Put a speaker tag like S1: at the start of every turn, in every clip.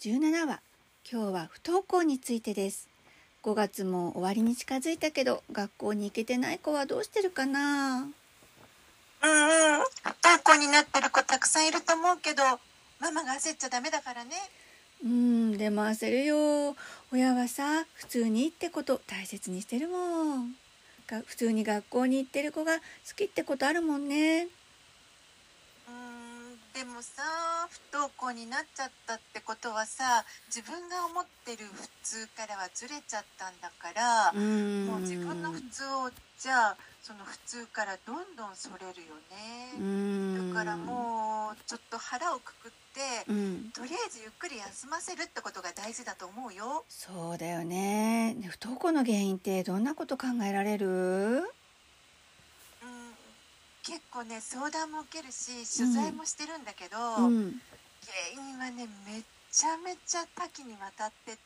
S1: 17話。今日は不登校についてです。5月も終わりに近づいたけど学校に行けてない子はどうしてるかな？
S2: うんうん。不登校になってる子たくさんいると思うけどママが焦っちゃダメだからね。
S1: うんでも焦るよ。親はさ普通にってこと大切にしてるもん。が普通に学校に行ってる子が好きってことあるもんね。
S2: うんでもさ不登校になっちゃったってことはさ自分が思ってる普通からはずれちゃったんだから
S1: うん。
S2: もう自分の普通をじゃあその普通からどんどんそれるよ
S1: う
S2: ね
S1: ん。
S2: だからもうちょっと腹をくくって
S1: うん。
S2: とりあえずゆっくり休ませるってことが大事だと思うよ。
S1: そうだよね。ね不登校の原因ってどんなこと考えられる？
S2: うん結構ね相談も受けるし取材もしてるんだけど、
S1: うん
S2: 原因はねめちゃめちゃ多岐にわたってて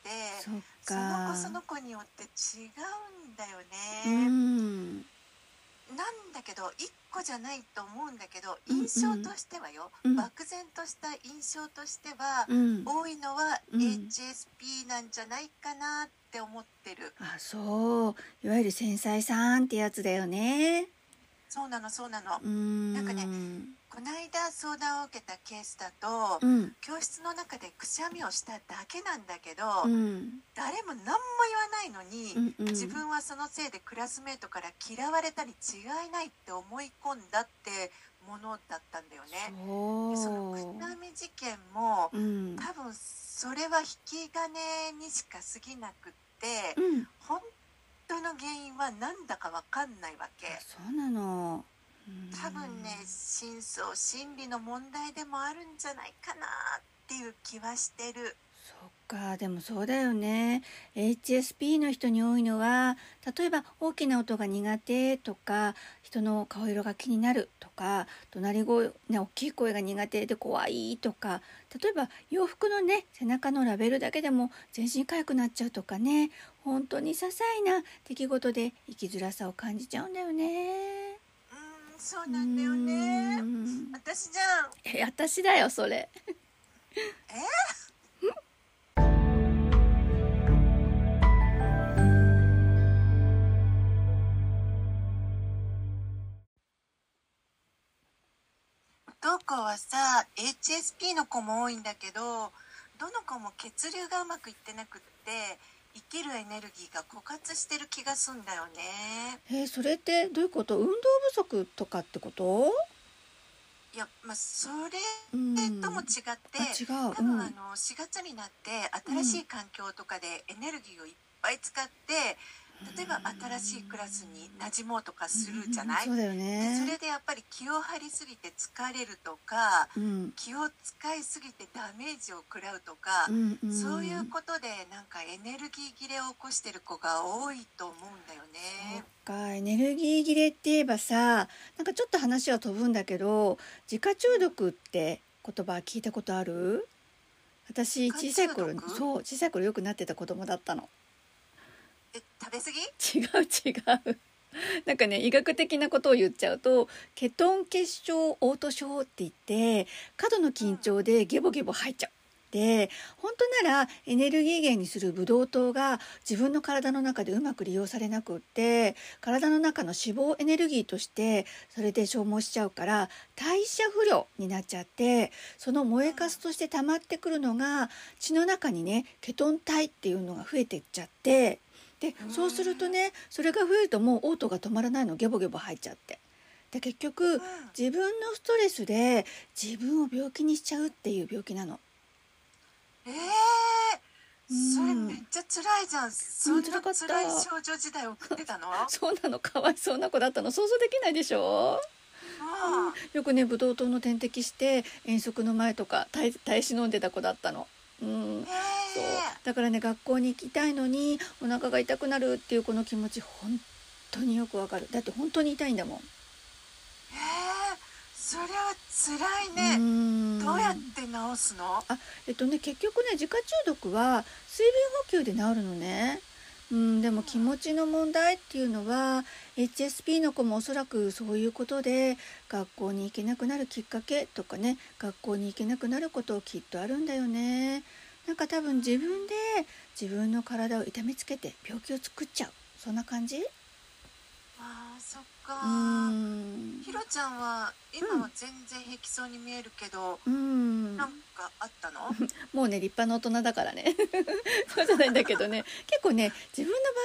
S1: そ
S2: の
S1: か。
S2: 子その子によって違うんだよ
S1: う
S2: ね、
S1: ん。
S2: なんだけど一個じゃないと思うんだけど
S1: うんうん。
S2: 印象としてはよ、
S1: うん。
S2: 漠然とした印象としては、
S1: うん。
S2: 多いのは
S1: うん。
S2: HSP なんじゃないかなって思ってる、
S1: あそう。いわゆる繊細さんってやつだよね
S2: そうなのそうなの、
S1: うん。
S2: なんかねこの間相談を受けたケースだと、
S1: うん。
S2: 教室の中でくしゃみをしただけなんだけど、
S1: うん。
S2: 誰も何も言わないのに、
S1: うんうん。
S2: 自分はそのせいでクラスメートから嫌われたに違いないって思い込んだってものだったんだよね。でそのくし
S1: そ
S2: ゃみ事件も
S1: ううん。
S2: 多分それは引き金にしか過ぎなくって
S1: うん。
S2: 本当の原因は何だか分かんないわけ。
S1: あそうなの。うん。
S2: 多分ね真相心理の問題でもあるんじゃないかなっていう気はしてる。
S1: そっかでもそうだよね。HSP の人に多いのは例えば大きな音が苦手とか人の顔色が気になるとか怒鳴り声、ね、大きい声が苦手で怖いとか例えば洋服のね背中のラベルだけでも全身痒くなっちゃうとかね本当に些細な出来事で生きづらさを感じちゃうんだよね。
S2: うんそうなんだよね
S1: うん
S2: 私じゃん
S1: え私だよそれ。
S2: 不登校はさ HSP の子も多いんだけどどの子も血流がうまくいってなくって生きるエネルギーが枯渇してる気がすんだよね。
S1: えーそれってどういうこと？運動不足とかってこと？
S2: いやまあそれ
S1: うん
S2: とも違って、
S1: う、
S2: 多分、
S1: うん。
S2: あの4月になって新しい環境とかでエネルギーをいっぱい使って、例えば新しいクラスに馴染もうとかするじゃない、
S1: うんそうだよ
S2: で
S1: ね
S2: それでやっぱり気を張りすぎて疲れるとか
S1: うん。
S2: 気を使いすぎてダメージを食らうとか、
S1: うんうん
S2: そういうことでなんかエネルギー切れを起こしてる子が多いと思うんだよね。
S1: かエネルギー切れって言えばさなんかちょっと話は飛ぶんだけど自家中毒って言葉聞いたことある？私小さい頃そう小さい頃よくなってた子供だったの
S2: え食べ過ぎ？
S1: 違う違う なんかね医学的なことを言っちゃうとケトン結晶嘔吐症って言って過度の緊張でゲボゲボ吐いちゃう。で本当ならエネルギー源にするブドウ糖が自分の体の中でうまく利用されなくって体の中の脂肪エネルギーとしてそれで消耗しちゃうから代謝不良になっちゃってその燃えかすとして溜まってくるのが血の中にねケトン体っていうのが増えてっちゃってでそうするとねそれが増えるともう嘔吐が止まらないのゲボゲボ吐いちゃって。で結局自分のストレスで自分を病気にしちゃうっていう病気なの。
S2: えー。
S1: うん。
S2: それめっちゃ辛いじゃん。そんな
S1: 辛
S2: い少女時代を送ってたの？
S1: そうなの。かわいそうな子だったの。想像できないでしょ？
S2: あ
S1: よくねブドウ糖の点滴して遠足の前とか耐耐え忍んでた子だったの。うん。
S2: へ
S1: そう。
S2: え
S1: だからね学校に行きたいのにお腹が痛くなるっていうこの気持ち本当によくわかる。だって本当に痛いんだもん。
S2: それは辛いね、
S1: うん。
S2: どうやって治すの？
S1: あえっとね結局ね自家中毒は水分補給で治るのね。うん、でも気持ちの問題っていうのは HSP の子もおそらくそういうことで学校に行けなくなるきっかけとかね学校に行けなくなることきっとあるんだよね。なんか多分自分で自分の体を痛めつけて病気を作っちゃうそんな感じ？
S2: あーそっ
S1: う
S2: か
S1: ん。
S2: ひろちゃんは今は全然平気そうに見えるけど、
S1: うん。
S2: なんかあったの？
S1: もうね立派な大人だからね。そうじゃないんだけどね。結構ね自分の場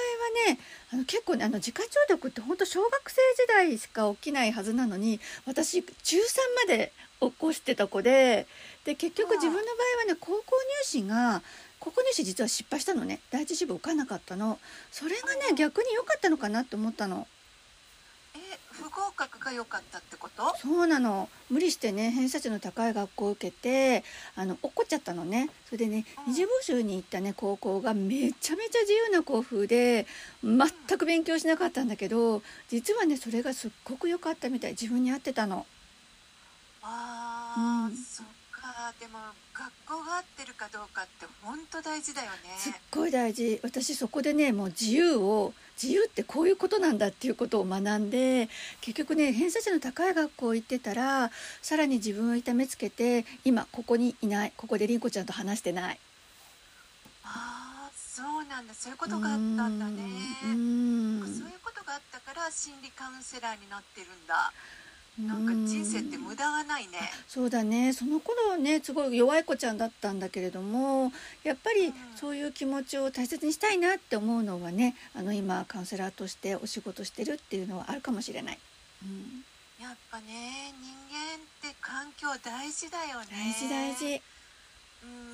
S1: 合はねあの結構ねあの自家中毒って本当小学生時代しか起きないはずなのに私中3まで起こしてた子でで結局
S2: うん
S1: 自分の場合はね高校入試が高校入試実は失敗したのね。第一志望受かんなかったの。それがね
S2: うん
S1: 逆に良かったのかなって思ったの。
S2: え不合格が良かったってこと？
S1: そうなの。無理してね偏差値の高い学校を受けてあの落っこっちゃったのね。それでね
S2: うん。
S1: 二次募集に行ったね高校がめちゃめちゃ自由な校風で全く勉強しなかったんだけど実はねそれがすっごく良かったみたい。自分に合ってたの。
S2: ああ、
S1: うん。
S2: そっかでも学校が合ってるかどうかって本当大事だよ
S1: すっ
S2: ね
S1: ごい大事。私そこでねもう自由を自由ってこういうことなんだっていうことを学んで結局ね偏差値の高い学校行ってたらさらに自分を痛めつけて今ここにいないここで凛子ちゃんと話してない。
S2: ああそうなんだ。そういうことがあったんだね。
S1: うん
S2: そういうことがあったから心理カウンセラーになってるんだなんか人生って無駄がないね。
S1: そうだね。その頃ねすごい弱い子ちゃんだったんだけれどもやっぱり
S2: うん。
S1: そういう気持ちを大切にしたいなって思うのはねあの今カウンセラーとしてお仕事してるっていうのはあるかもしれない。うん、
S2: やっぱね人間って環境大事だよね。
S1: 大事大事。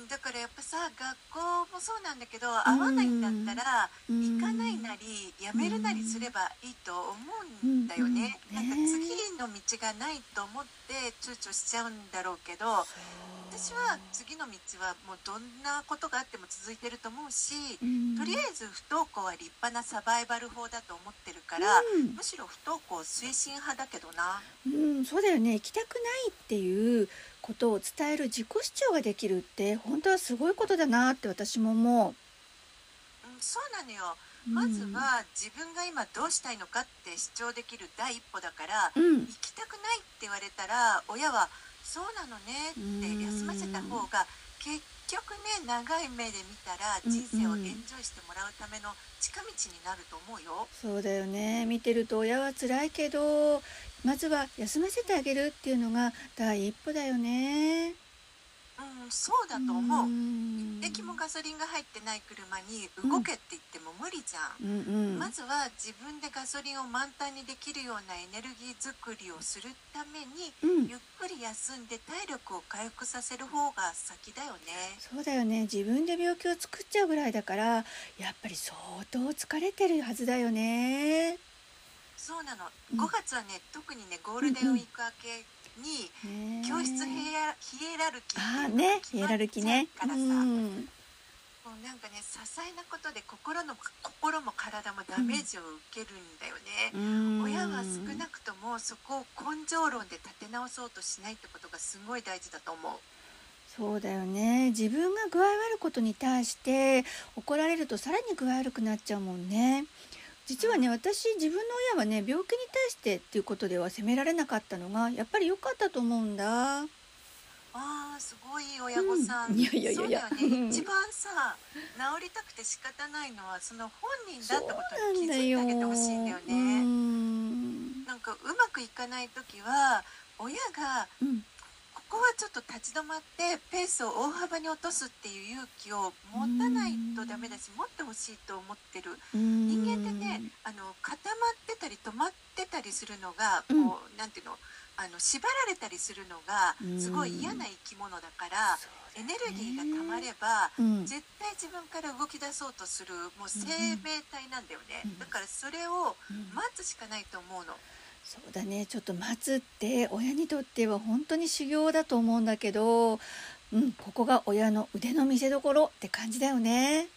S2: うん、だからやっぱさ学校もそうなんだけど合わないんだったら
S1: うん
S2: 行かないなりやめるなりすればいいと思うんだよね。
S1: うん
S2: なんか
S1: ね
S2: 次の道がないと思って躊躇しちゃうんだろうけど私は次の道はもうどんなことがあっても続いてると思うし
S1: うん。
S2: とりあえず不登校は立派なサバイバル法だと思ってるから
S1: うん。
S2: むしろ不登校推進派だけどな。
S1: うん、そうだよね。行きたくないっていうことを伝える自己主張ができるって本当はすごいことだなって私も思
S2: う。ん、そうなのよ。
S1: う。
S2: まずは自分が今どうしたいのかって主張できる第一歩だから
S1: うん、
S2: 行きたくないって言われたら親は「そうなのね」って休ませた方が結局ね長い目で見たら
S1: うん
S2: 人生をエンジョイしてもらうための近道になると思うよ。
S1: そうだよね見てると親は辛いけどまずは休ませてあげるっていうのが第一歩だよね。
S2: うん、そうだと思う。
S1: ん
S2: 一滴もガソリンが入ってない車に動けって言っても無理じゃん。
S1: うんうん
S2: まずは自分でガソリンを満タンにできるようなエネルギー作りをするために
S1: うん
S2: ゆっくり休んで体力を回復させる方が先だよね。
S1: そうだよね自分で病気を作っちゃうぐらいだからやっぱり相当疲れてるはずだよね。
S2: そうなの。
S1: うん
S2: 5月はね、特にね、ゴールデンウィーク明けに
S1: ね
S2: 教室ヒエラルキーって
S1: ねヒエラルキーね。
S2: からさ、
S1: うん
S2: もうなんかね、些細なことで心の心も体もダメージを受けるんだよね。
S1: うん
S2: 親は少なくともそこを根性論で立て直そうとしないってことがすごい大事だと思う。
S1: そうだよね自分が具合悪いことに対して怒られるとさらに具合悪くなっちゃうもんね実はね私自分の親はね病気に対してっていうことでは責められなかったのがやっぱり良かったと思うんだ。
S2: ああ、すごい親御さん。
S1: うん。いやいやいや。いや
S2: ね。一番さ、治りたくて仕方ないのはその本人だってことに気づいてあげてほしいんだよ
S1: う
S2: ね。
S1: ん。
S2: なんかうまくいかない時は親が
S1: うん
S2: ここはちょっと立ち止まってペースを大幅に落とすっていう勇気を持たないとダメだし持ってほしいと思ってる。人間ってねあの固まってたり止まってたりするのが
S1: うん。
S2: こうなんていうのあの縛られたりするのがすごい嫌な生き物だからエネルギーが溜まれば
S1: うん。
S2: 絶対自分から動き出そうとするもう生命体なんだよね。
S1: うん。
S2: だからそれを
S1: うん。
S2: 待つしかないと思うの。
S1: そうだね。ちょっと待つって親にとっては本当に修行だと思うんだけど、うん、ここが親の腕の見せ所って感じだよね。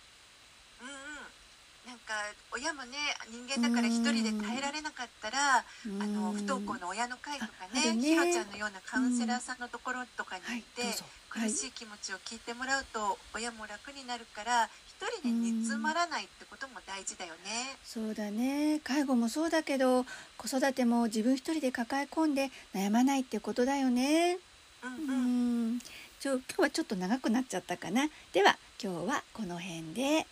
S2: うんうん。なんか親もね人間だから一人で耐えられなかったら、
S1: うん。
S2: あの不登校の親の会とか
S1: ね
S2: ね。ひろちゃんのようなカウンセラーさんのところとかに
S1: はい
S2: 行って、
S1: はい。
S2: 苦しい気持ちを聞いてもらうと親も楽になるから一人で煮詰まらないってことも大事だよね。
S1: そうだね介護もそうだけど子育ても自分一人で抱え込んで悩まないってことだよね。
S2: うん
S1: う
S2: うん
S1: んちょ今日はちょっと長くなっちゃったかな。では今日はこの辺で。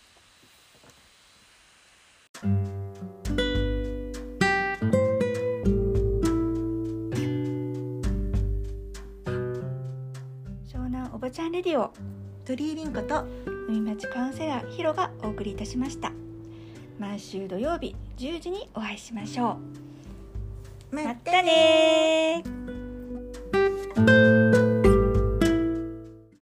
S1: 湘南おばちゃんレディオ
S3: 鳥居凛子と
S1: 海町カウンセラーヒロがお送りいたしました毎週土曜日10時にお会いしましょうまたね